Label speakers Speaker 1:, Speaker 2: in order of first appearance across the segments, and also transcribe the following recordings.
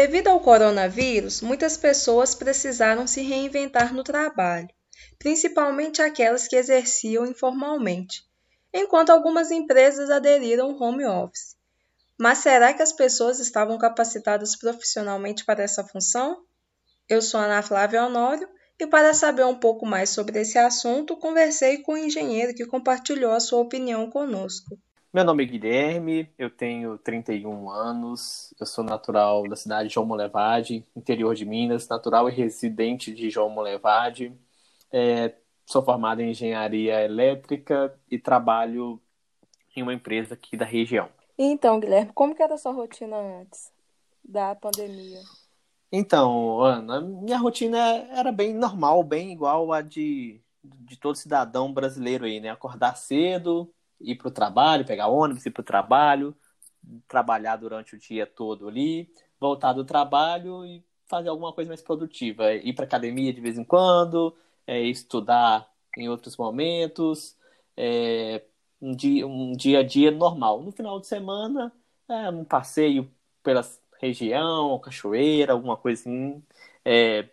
Speaker 1: Devido ao coronavírus, muitas pessoas precisaram se reinventar no trabalho, principalmente aquelas que exerciam informalmente, enquanto algumas empresas aderiram ao home office. Mas será que as pessoas estavam capacitadas profissionalmente para essa função? Eu sou Ana Flávia Honório e para saber um pouco mais sobre esse assunto, conversei com o um engenheiro que compartilhou a sua opinião conosco.
Speaker 2: Meu nome é Guilherme, eu tenho 31 anos, eu sou natural da cidade de João Molevade, interior de Minas, natural e residente de João Molevade. É, sou formado em engenharia elétrica e trabalho em uma empresa aqui da região.
Speaker 1: Então, Guilherme, como que era a sua rotina antes da pandemia?
Speaker 2: Então, Ana, minha rotina era bem normal, bem igual a de, de todo cidadão brasileiro aí, né? Acordar cedo, ir para o trabalho, pegar ônibus, ir para o trabalho, trabalhar durante o dia todo ali, voltar do trabalho e fazer alguma coisa mais produtiva. Ir para academia de vez em quando, é, estudar em outros momentos, é, um, dia, um dia a dia normal. No final de semana, é, um passeio pela região, cachoeira, alguma coisa assim, é,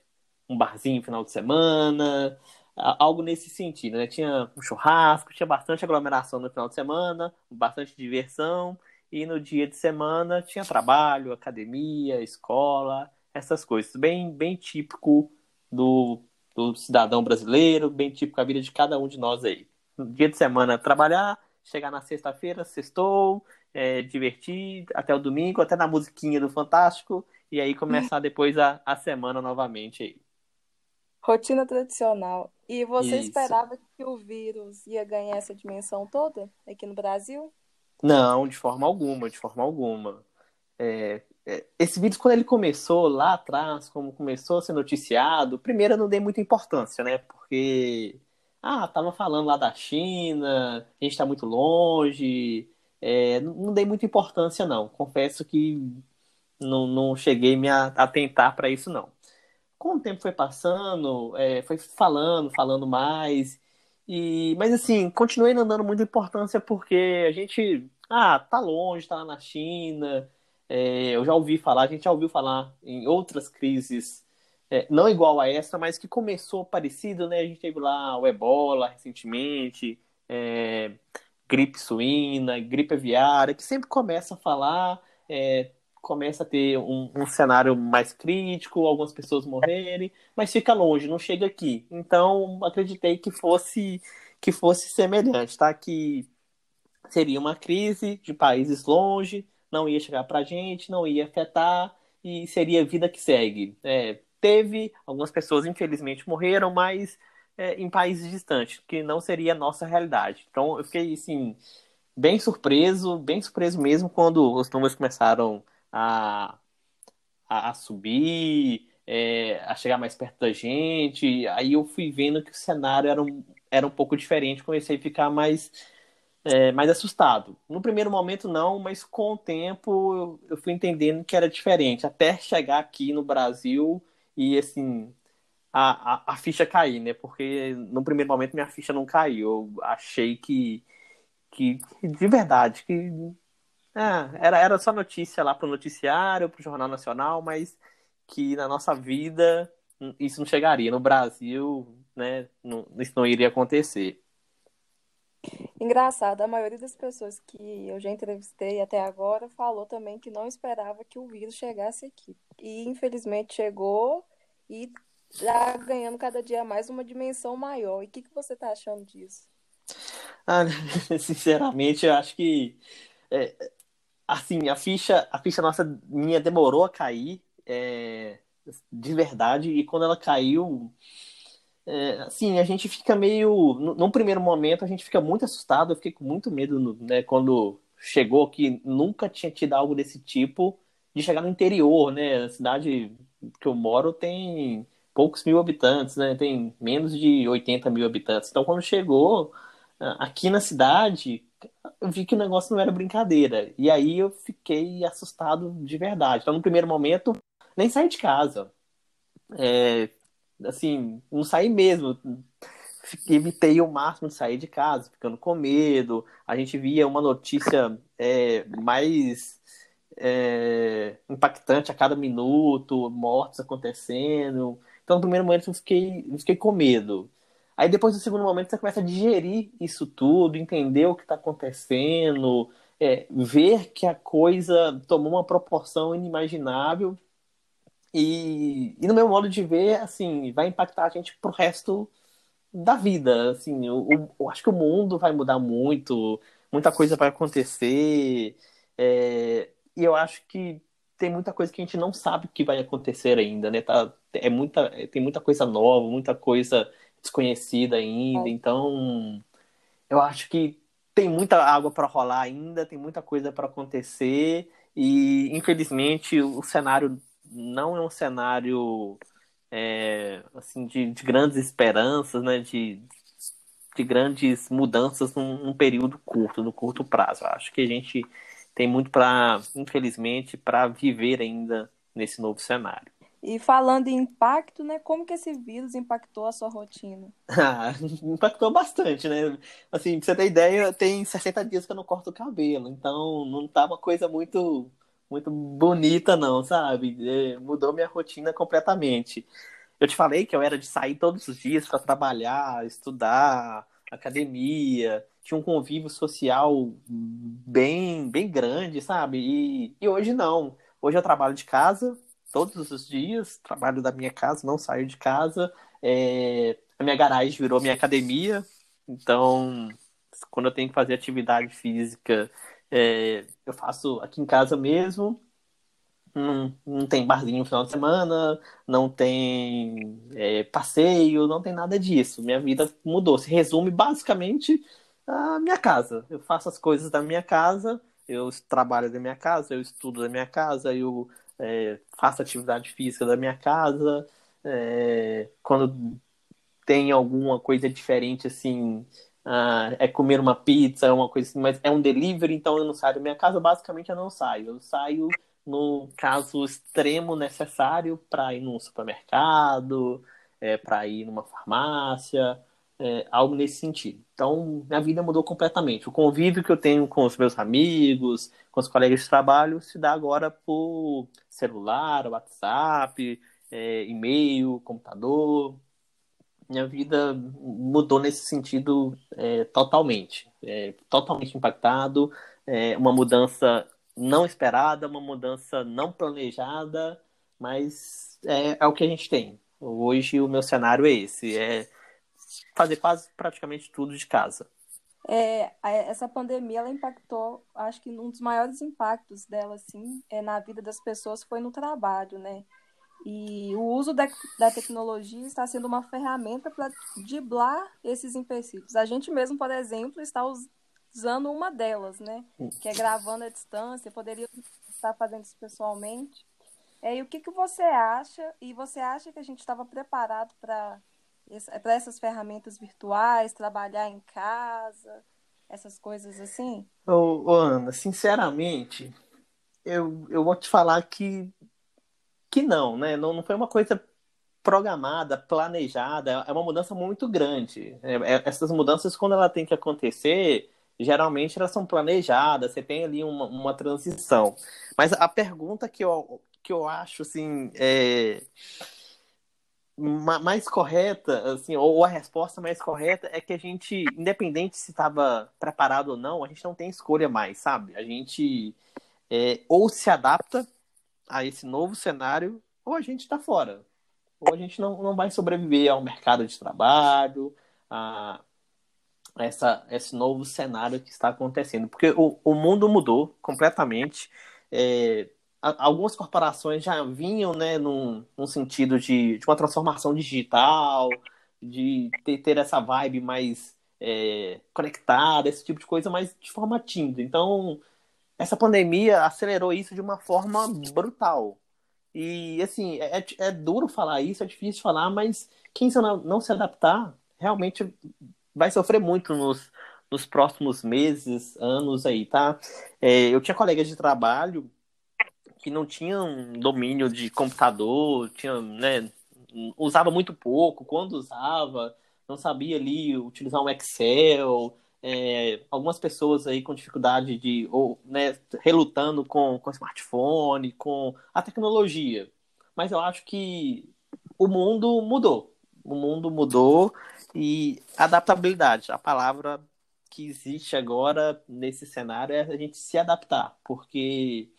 Speaker 2: um barzinho no final de semana, algo nesse sentido, né? Tinha um churrasco, tinha bastante aglomeração no final de semana, bastante diversão, e no dia de semana tinha trabalho, academia, escola, essas coisas. Bem, bem típico do, do cidadão brasileiro, bem típico a vida de cada um de nós aí. No dia de semana trabalhar, chegar na sexta-feira, sextou, é, divertir até o domingo, até na musiquinha do Fantástico, e aí começar depois a, a semana novamente aí.
Speaker 1: Rotina tradicional. E você Isso. esperava que o vírus ia ganhar essa dimensão toda aqui no Brasil?
Speaker 2: Não, de forma alguma, de forma alguma. É, é, esse vírus, quando ele começou lá atrás, como começou a ser noticiado, primeiro eu não dei muita importância, né? Porque, ah, tava falando lá da China, a gente tá muito longe, é, não dei muita importância, não. Confesso que não, não cheguei me a atentar para isso, não com o tempo foi passando, é, foi falando, falando mais. E, mas assim, continuei não dando muita importância porque a gente, ah, tá longe, tá lá na China. É, eu já ouvi falar, a gente já ouviu falar em outras crises, é, não igual a essa, mas que começou parecido, né? A gente teve lá o ebola recentemente, é, gripe suína, gripe aviária, que sempre começa a falar, é, começa a ter um, um, cenário mais crítico, algumas pessoas morrerem, mas fica longe, não chega aqui. Então, acreditei que fosse que fosse semelhante, tá? Que seria uma crise de países longe, não ia chegar para a gente, não ia afetar e seria a vida que segue. É, teve algumas pessoas infelizmente morreram, mas é, em países distantes, que não seria a nossa realidade. Então, eu fiquei assim bem surpreso, bem surpreso mesmo quando os números começaram a, a, a subir, é, a chegar mais perto da gente. Aí eu fui vendo que o cenário era um, era um pouco diferente, comecei a ficar mais, é, mais assustado. No primeiro momento, não, mas com o tempo eu, eu fui entendendo que era diferente, até chegar aqui no Brasil e assim. A, a, a, ficha cair, né? Porque no primeiro momento minha ficha não caiu. Eu achei que, que de verdade, que é, era, era só notícia lá pro noticiário, pro Jornal Nacional, mas que na nossa vida isso não chegaria. No Brasil, né, não, isso não iria acontecer.
Speaker 1: Engraçado, a maioria das pessoas que eu já entrevistei até agora falou também que não esperava que o vírus chegasse aqui. E infelizmente chegou e está ganhando cada dia mais uma dimensão maior. E o que, que você está achando disso?
Speaker 2: Ah, sinceramente, eu acho que é, assim, a ficha, a ficha nossa minha demorou a cair, é, de verdade, e quando ela caiu, é, assim, a gente fica meio, num primeiro momento a gente fica muito assustado, eu fiquei com muito medo, né, quando chegou que nunca tinha tido algo desse tipo, de chegar no interior, né, cidade que eu moro tem poucos mil habitantes, né? Tem menos de 80 mil habitantes. Então, quando chegou aqui na cidade, eu vi que o negócio não era brincadeira. E aí eu fiquei assustado de verdade. Então, no primeiro momento, nem saí de casa. É, assim, não saí mesmo. Evitei o máximo de sair de casa, ficando com medo. A gente via uma notícia é, mais é, impactante a cada minuto, mortes acontecendo. Então, no primeiro momento, eu fiquei, eu fiquei com medo. Aí depois no segundo momento você começa a digerir isso tudo, entender o que está acontecendo, é, ver que a coisa tomou uma proporção inimaginável e, e no meu modo de ver, assim, vai impactar a gente pro resto da vida, assim, eu, eu acho que o mundo vai mudar muito, muita coisa vai acontecer, é, e eu acho que tem muita coisa que a gente não sabe que vai acontecer ainda, né? Tá, é muita, tem muita coisa nova, muita coisa desconhecida ainda. É. Então, eu acho que tem muita água para rolar ainda, tem muita coisa para acontecer e infelizmente o cenário não é um cenário é, assim de, de, grandes esperanças, né? De, de grandes mudanças num, num período curto, no curto prazo. Eu acho que a gente tem muito para, infelizmente, para viver ainda nesse novo cenário.
Speaker 1: E falando em impacto, né? Como que esse vírus impactou a sua rotina?
Speaker 2: Ah, impactou bastante, né? Assim, pra você ter ideia, tem 60 dias que eu não corto o cabelo, então não tá uma coisa muito muito bonita não, sabe? É, mudou minha rotina completamente. Eu te falei que eu era de sair todos os dias para trabalhar, estudar, academia, tinha um convívio social bem bem grande, sabe? E, e hoje não. Hoje eu trabalho de casa, todos os dias, trabalho da minha casa, não saio de casa. É, a minha garagem virou minha academia, então quando eu tenho que fazer atividade física, é, eu faço aqui em casa mesmo. Não, não tem barzinho no final de semana, não tem é, passeio, não tem nada disso. Minha vida mudou. Se resume basicamente a minha casa. Eu faço as coisas da minha casa, eu trabalho da minha casa, eu estudo da minha casa, eu é, faço atividade física da minha casa, é, quando tem alguma coisa diferente assim, ah, é comer uma pizza, é uma coisa assim, mas é um delivery, então eu não saio da minha casa, basicamente eu não saio. Eu saio no caso extremo necessário para ir num supermercado, é, para ir numa farmácia, é, algo nesse sentido. Então, minha vida mudou completamente. O convívio que eu tenho com os meus amigos, com os colegas de trabalho, se dá agora por celular, WhatsApp, é, e-mail, computador. Minha vida mudou nesse sentido é, totalmente. É, totalmente impactado. É, uma mudança não esperada, uma mudança não planejada, mas é, é o que a gente tem. Hoje o meu cenário é esse. É fazer quase praticamente tudo de casa.
Speaker 1: É, essa pandemia ela impactou, acho que um dos maiores impactos dela, assim, é na vida das pessoas foi no trabalho, né? E o uso da, da tecnologia está sendo uma ferramenta para driblar esses empecilhos. A gente mesmo, por exemplo, está usando uma delas, né? Que é gravando à distância, poderia estar fazendo isso pessoalmente. É, e o que, que você acha? E você acha que a gente estava preparado para para essas ferramentas virtuais, trabalhar em casa, essas coisas assim?
Speaker 2: Ô, ô, Ana, sinceramente, eu, eu vou te falar que, que não, né? Não, não foi uma coisa programada, planejada, é uma mudança muito grande. É, é, essas mudanças, quando ela tem que acontecer, geralmente elas são planejadas, você tem ali uma, uma transição. Mas a pergunta que eu, que eu acho, assim, é mais correta, assim, ou a resposta mais correta é que a gente, independente se estava preparado ou não, a gente não tem escolha mais, sabe? A gente é, ou se adapta a esse novo cenário, ou a gente está fora. Ou a gente não, não vai sobreviver ao mercado de trabalho, a essa, esse novo cenário que está acontecendo. Porque o, o mundo mudou completamente. É, algumas corporações já vinham né, num, num sentido de, de uma transformação digital, de ter, ter essa vibe mais é, conectada, esse tipo de coisa, mas de forma tímida. Então, essa pandemia acelerou isso de uma forma brutal. E, assim, é, é, é duro falar isso, é difícil falar, mas quem não, se adaptar realmente vai sofrer muito nos, nos próximos meses, anos aí, tá? É, eu tinha colegas de trabalho que não tinham domínio de computador, tinha, né, usava muito pouco, quando usava, não sabia ali utilizar um Excel, é, algumas pessoas aí com dificuldade de, ou, né, relutando com, com smartphone, com a tecnologia. Mas eu acho que o mundo mudou. O mundo mudou e adaptabilidade, a palavra que existe agora nesse cenário é a gente se adaptar, porque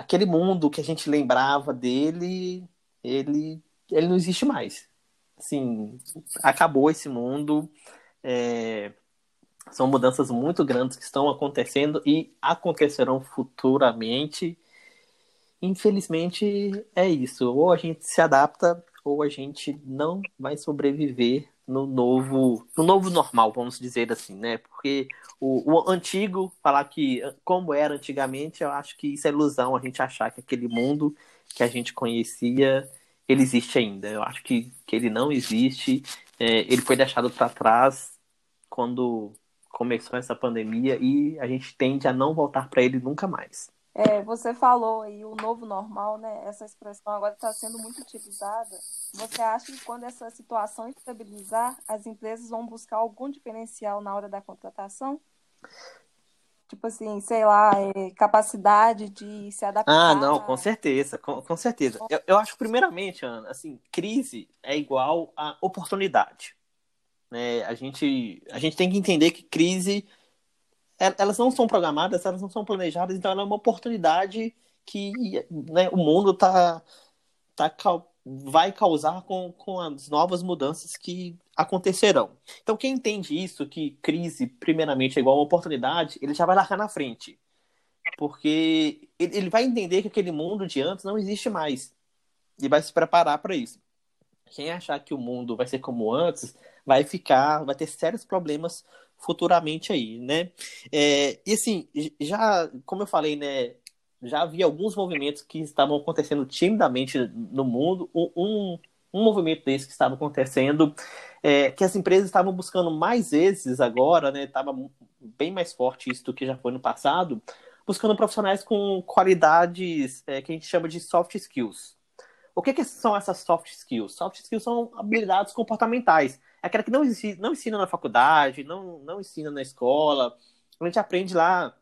Speaker 2: aquele mundo que a gente lembrava dele, ele, ele não existe mais. Assim, acabou esse mundo. É, são mudanças muito grandes que estão acontecendo e acontecerão futuramente. Infelizmente, é isso. Ou a gente se adapta, ou a gente não vai sobreviver no novo, no novo normal, vamos dizer assim, né? Porque o, o, antigo, falar que como era antigamente, eu acho que isso é ilusão, a gente achar que aquele mundo que a gente conhecia, ele existe ainda. Eu acho que, que ele não existe, é, ele foi deixado para trás quando começou essa pandemia e a gente tende a não voltar para ele nunca mais.
Speaker 1: É, você falou aí o novo normal, né? Essa expressão agora está sendo muito utilizada. Você acha que quando essa situação estabilizar, as empresas vão buscar algum diferencial na hora da contratação? Tipo assim, sei lá, é, capacidade de se adaptar.
Speaker 2: Ah, não, com certeza, com, com certeza. Eu, eu acho, primeiramente, Ana, assim, crise é igual a oportunidade. Né? A, gente, a gente tem que entender que crise elas não são programadas, elas não são planejadas, então ela é uma oportunidade que né, o mundo tá, tá, vai causar com, com as novas mudanças que acontecerão. Então, quem entende isso, que crise, primeiramente, é igual uma oportunidade, ele já vai largar na frente. Porque ele vai entender que aquele mundo de antes não existe mais. E vai se preparar para isso. Quem achar que o mundo vai ser como antes, vai ficar, vai ter sérios problemas futuramente aí, né? É, e assim, já, como eu falei, né, já havia alguns movimentos que estavam acontecendo timidamente no mundo. Um, um movimento desse que estava acontecendo, é, que as empresas estavam buscando mais vezes agora, né? Estava bem mais forte isso do que já foi no passado, buscando profissionais com qualidades é, que a gente chama de soft skills. O que, que são essas soft skills? Soft skills são habilidades comportamentais aquela que não ensina, não ensina na faculdade, não, não ensina na escola. A gente aprende lá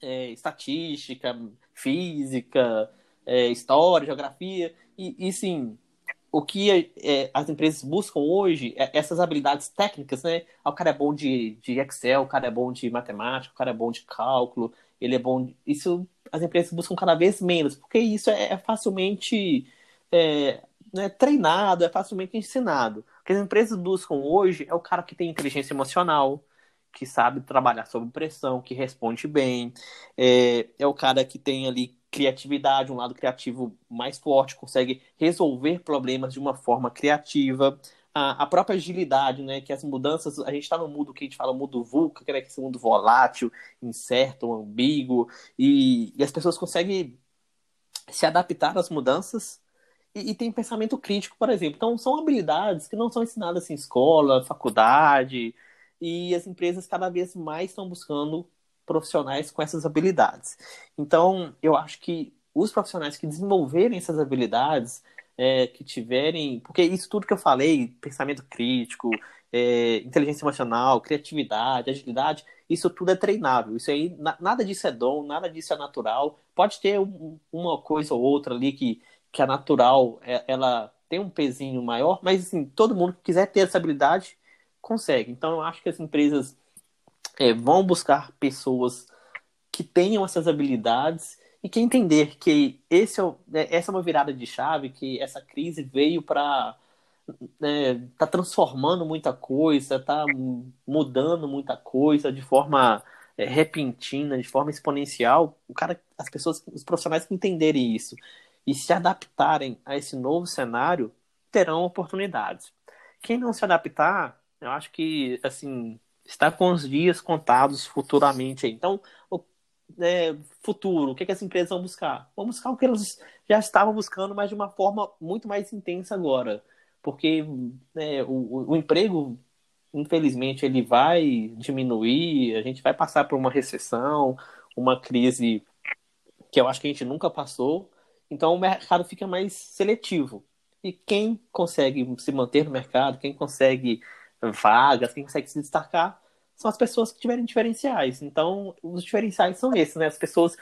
Speaker 2: é, estatística, física, é, história, geografia. E, e sim, o que é, as empresas buscam hoje é essas habilidades técnicas, né? Ah, o cara é bom de, de Excel, o cara é bom de matemática, o cara é bom de cálculo, ele é bom. De... Isso as empresas buscam cada vez menos, porque isso é, é facilmente né, treinado, é facilmente ensinado. Que as empresas buscam hoje é o cara que tem inteligência emocional, que sabe trabalhar sob pressão, que responde bem, é, é o cara que tem ali criatividade, um lado criativo mais forte, consegue resolver problemas de uma forma criativa. A, própria agilidade, né? Que as mudanças, a gente está no mundo que a gente fala mundo VUCA, que é esse mundo volátil, incerto, ambíguo, e, e as pessoas conseguem se adaptar às mudanças e, e, tem pensamento crítico, por exemplo. Então, são habilidades que não são ensinadas em escola, faculdade, e as empresas cada vez mais estão buscando profissionais com essas habilidades. Então, eu acho que os profissionais que desenvolverem essas habilidades, é, que tiverem. Porque isso tudo que eu falei, pensamento crítico, é, inteligência emocional, criatividade, agilidade, isso tudo é treinável. Isso aí, nada disso é dom, nada disso é natural. Pode ter um, uma coisa ou outra ali que que a natural é, ela tem um pezinho maior, mas assim, todo mundo que quiser ter essa habilidade consegue. Então eu acho que as empresas é, vão buscar pessoas que tenham essas habilidades e que entender que esse é, né, essa é uma virada de chave, que essa crise veio para né, tá transformando muita coisa, tá mudando muita coisa de forma é, repentina, de forma exponencial. O cara, as pessoas, os profissionais que entenderem isso e se adaptarem a esse novo cenário, terão oportunidades. Quem não se adaptar, eu acho que, assim, está com os dias contados futuramente. Então, né, futuro, o que, que as empresas vão buscar? Vão buscar o que elas já estavam buscando, mas de uma forma muito mais intensa agora. Porque né, o, o emprego, infelizmente, ele vai diminuir, a gente vai passar por uma recessão, uma crise que eu acho que a gente nunca passou. Então o mercado fica mais seletivo. E quem consegue se manter no mercado, quem consegue vagas, quem consegue se destacar, são as pessoas que tiverem diferenciais. Então, os diferenciais são esses, né? As pessoas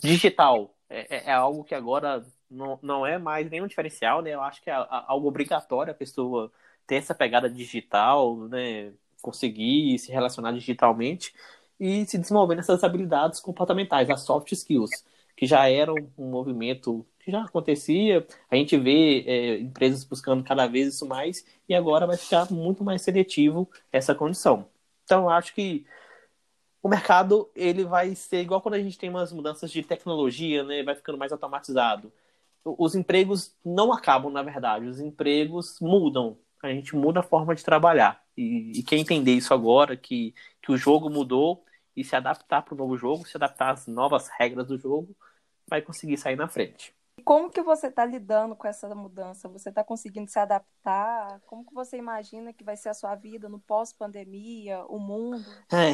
Speaker 2: digital é, é, é algo que agora não, não é mais nenhum diferencial, né? Eu acho que é algo obrigatório a pessoa ter essa pegada digital, né? Conseguir se relacionar digitalmente e se desenvolver nessas habilidades comportamentais, as soft skills, que já eram um movimento que já acontecia. A gente vê é, empresas buscando cada vez isso mais e agora vai ficar muito mais seletivo essa condição. Então, acho que o mercado ele vai ser igual quando a gente tem umas mudanças de tecnologia, né? Vai ficando mais automatizado. Os empregos não acabam, na verdade. Os empregos mudam. A gente muda a forma de trabalhar. E, e quem entender isso agora, que, que o jogo mudou, e se adaptar para o novo jogo, se adaptar às novas regras do jogo, vai conseguir sair na frente.
Speaker 1: Como que você está lidando com essa mudança? Você está conseguindo se adaptar? Como que você imagina que vai ser a sua vida no pós-pandemia, o mundo?
Speaker 2: É.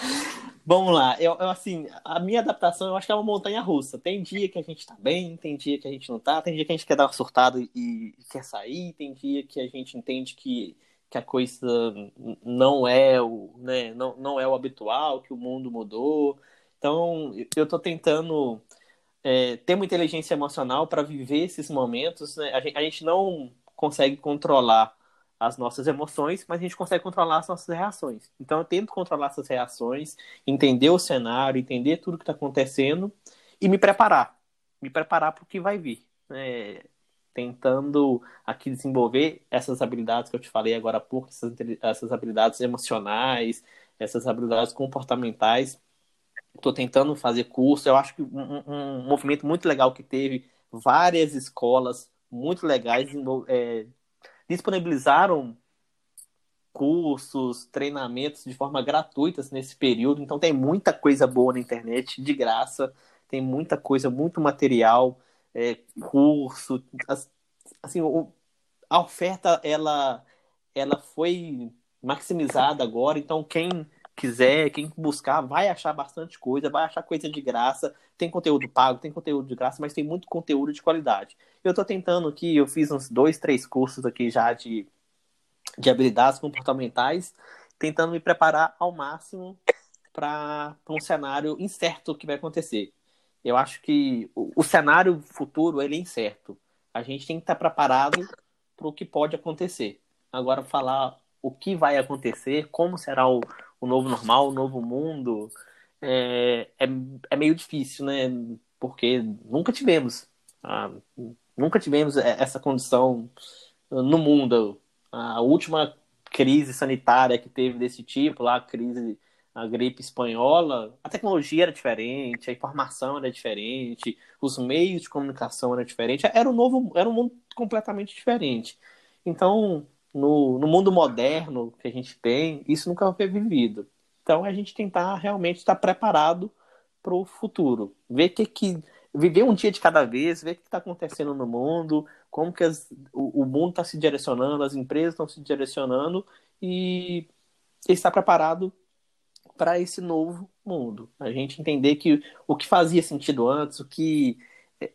Speaker 2: Vamos lá. Eu, eu, assim, a minha adaptação eu acho que é uma montanha russa. Tem dia que a gente está bem, tem dia que a gente não está, tem dia que a gente quer dar uma surtada e, e quer sair, tem dia que a gente entende que, que a coisa não é o, né, não, não é o habitual, que o mundo mudou. Então, eu estou tentando é, ter uma inteligência emocional para viver esses momentos. Né? A, gente, a gente não consegue controlar as nossas emoções, mas a gente consegue controlar as nossas reações. Então eu tento controlar essas reações, entender o cenário, entender tudo que está acontecendo e me preparar. Me preparar para o que vai vir. Né? Tentando aqui desenvolver essas habilidades que eu te falei agora há pouco, essas, essas habilidades emocionais, essas habilidades comportamentais Estou tentando fazer curso. Eu acho que um, um, movimento muito legal que teve, várias escolas muito legais é, disponibilizaram cursos, treinamentos de forma gratuita nesse período. Então tem muita coisa boa na internet, de graça. Tem muita coisa, muito material, é, curso. Assim, a oferta ela, ela foi maximizada agora. Então quem quiser, quem buscar, vai achar bastante coisa, vai achar coisa de graça. Tem conteúdo pago, tem conteúdo de graça, mas tem muito conteúdo de qualidade. Eu estou tentando aqui, eu fiz uns dois, três cursos aqui já de, de habilidades comportamentais, tentando me preparar ao máximo para um cenário incerto que vai acontecer. Eu acho que o, o cenário futuro ele é incerto. A gente tem que estar preparado para o que pode acontecer. Agora, falar o que vai acontecer, como será o, o novo normal, o novo mundo, é, é, é meio difícil, né? Porque nunca tivemos, ah, nunca tivemos essa condição no mundo. A última crise sanitária que teve desse tipo, lá a crise, a gripe espanhola, a tecnologia era diferente, a informação era diferente, os meios de comunicação eram diferentes, era um novo, era um mundo completamente diferente. Então, no, no mundo moderno que a gente tem, isso nunca foi vivido. Então a gente tentar realmente estar preparado para o futuro, ver que que viver um dia de cada vez, ver o que está acontecendo no mundo, como que as, o, o mundo está se direcionando, as empresas estão se direcionando e estar preparado para esse novo mundo. A gente entender que o que fazia sentido antes, o que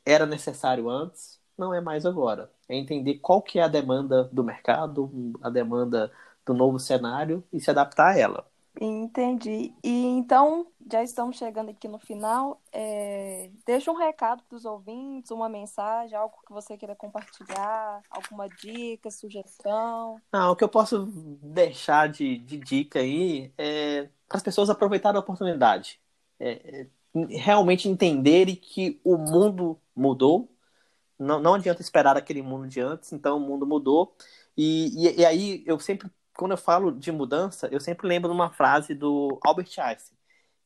Speaker 2: era necessário antes, não é mais agora. É entender qual que é a demanda do mercado, a demanda do novo cenário e se adaptar a ela.
Speaker 1: Entendi. E então, já estamos chegando aqui no final. É... Deixa um recado para os ouvintes, uma mensagem, algo que você queira compartilhar, alguma dica, sugestão.
Speaker 2: Não, o que eu posso deixar de, de dica aí é para as pessoas aproveitarem a oportunidade. É, é realmente entenderem que o mundo mudou, não, não adianta esperar aquele mundo de antes, então o mundo mudou. E, e, e, aí eu sempre, quando eu falo de mudança, eu sempre lembro de uma frase do Albert Einstein,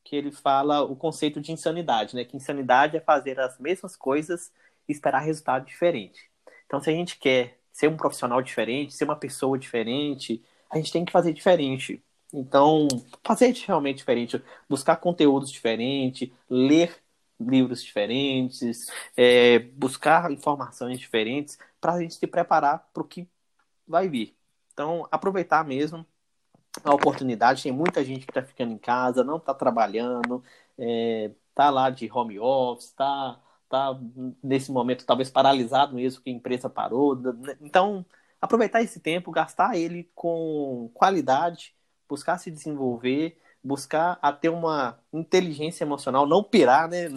Speaker 2: que ele fala o conceito de insanidade, né? Que insanidade é fazer as mesmas coisas e esperar resultado diferente. Então, se a gente quer ser um profissional diferente, ser uma pessoa diferente, a gente tem que fazer diferente. Então, fazer realmente diferente, buscar conteúdos diferentes, ler livros diferentes, é, buscar informações diferentes para a gente se preparar para o que vai vir. Então, aproveitar mesmo a oportunidade. Tem muita gente que está ficando em casa, não está trabalhando, é, tá lá de home office, está tá nesse momento talvez paralisado mesmo, que a empresa parou. Né? Então, aproveitar esse tempo, gastar ele com qualidade, buscar se desenvolver, buscar a ter uma inteligência emocional, não pirar, né?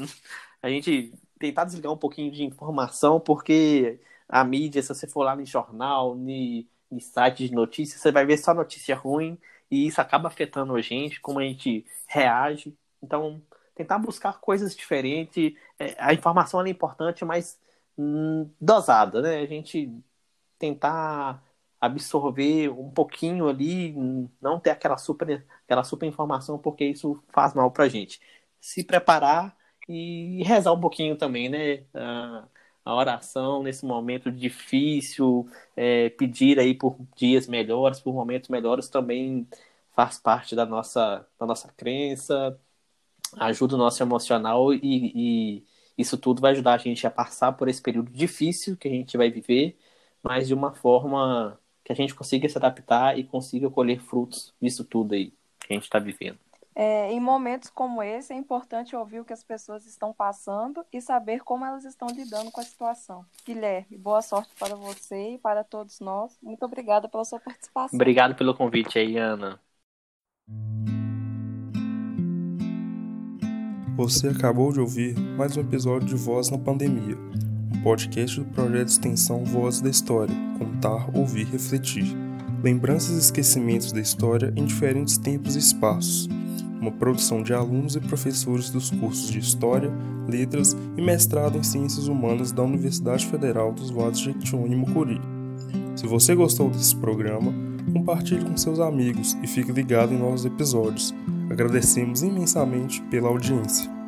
Speaker 2: A gente tentar desligar um pouquinho de informação, porque a mídia, se você for lá no jornal, no, no site de notícias, você vai ver só notícia ruim e isso acaba afetando a gente, como a gente reage. Então, tentar buscar coisas diferentes. É, a informação é importante, mas hum, dosada, né? A gente tentar absorver um pouquinho ali, não ter aquela super, aquela super informação, porque isso faz mal pra gente. Se preparar e rezar um pouquinho também, né? A, a oração nesse momento difícil, é, pedir aí por dias melhores, por momentos melhores também faz parte da nossa, da nossa crença, ajuda o nosso emocional e, e isso tudo vai ajudar a gente a passar por esse período difícil que a gente vai viver, mas de uma forma que a gente consiga se adaptar e consiga colher frutos disso tudo aí que a gente está vivendo.
Speaker 1: É, em momentos como esse, é importante ouvir o que as pessoas estão passando e saber como elas estão lidando com a situação. Guilherme, boa sorte para você e para todos nós. Muito obrigada pela sua participação.
Speaker 2: Obrigado pelo convite aí, Ana.
Speaker 3: Você acabou de ouvir mais um episódio de Voz na Pandemia, um podcast do projeto de extensão Voz da História, contar, ouvir, refletir. Lembranças e esquecimentos da história em diferentes tempos e espaços. Uma produção de alunos e professores dos cursos de História, Letras e Mestrado em Ciências Humanas da Universidade Federal dos Vales de Jequitinhonha e Mucuri. Se você gostou desse programa, compartilhe com seus amigos e fique ligado em novos episódios. Agradecemos imensamente pela audiência.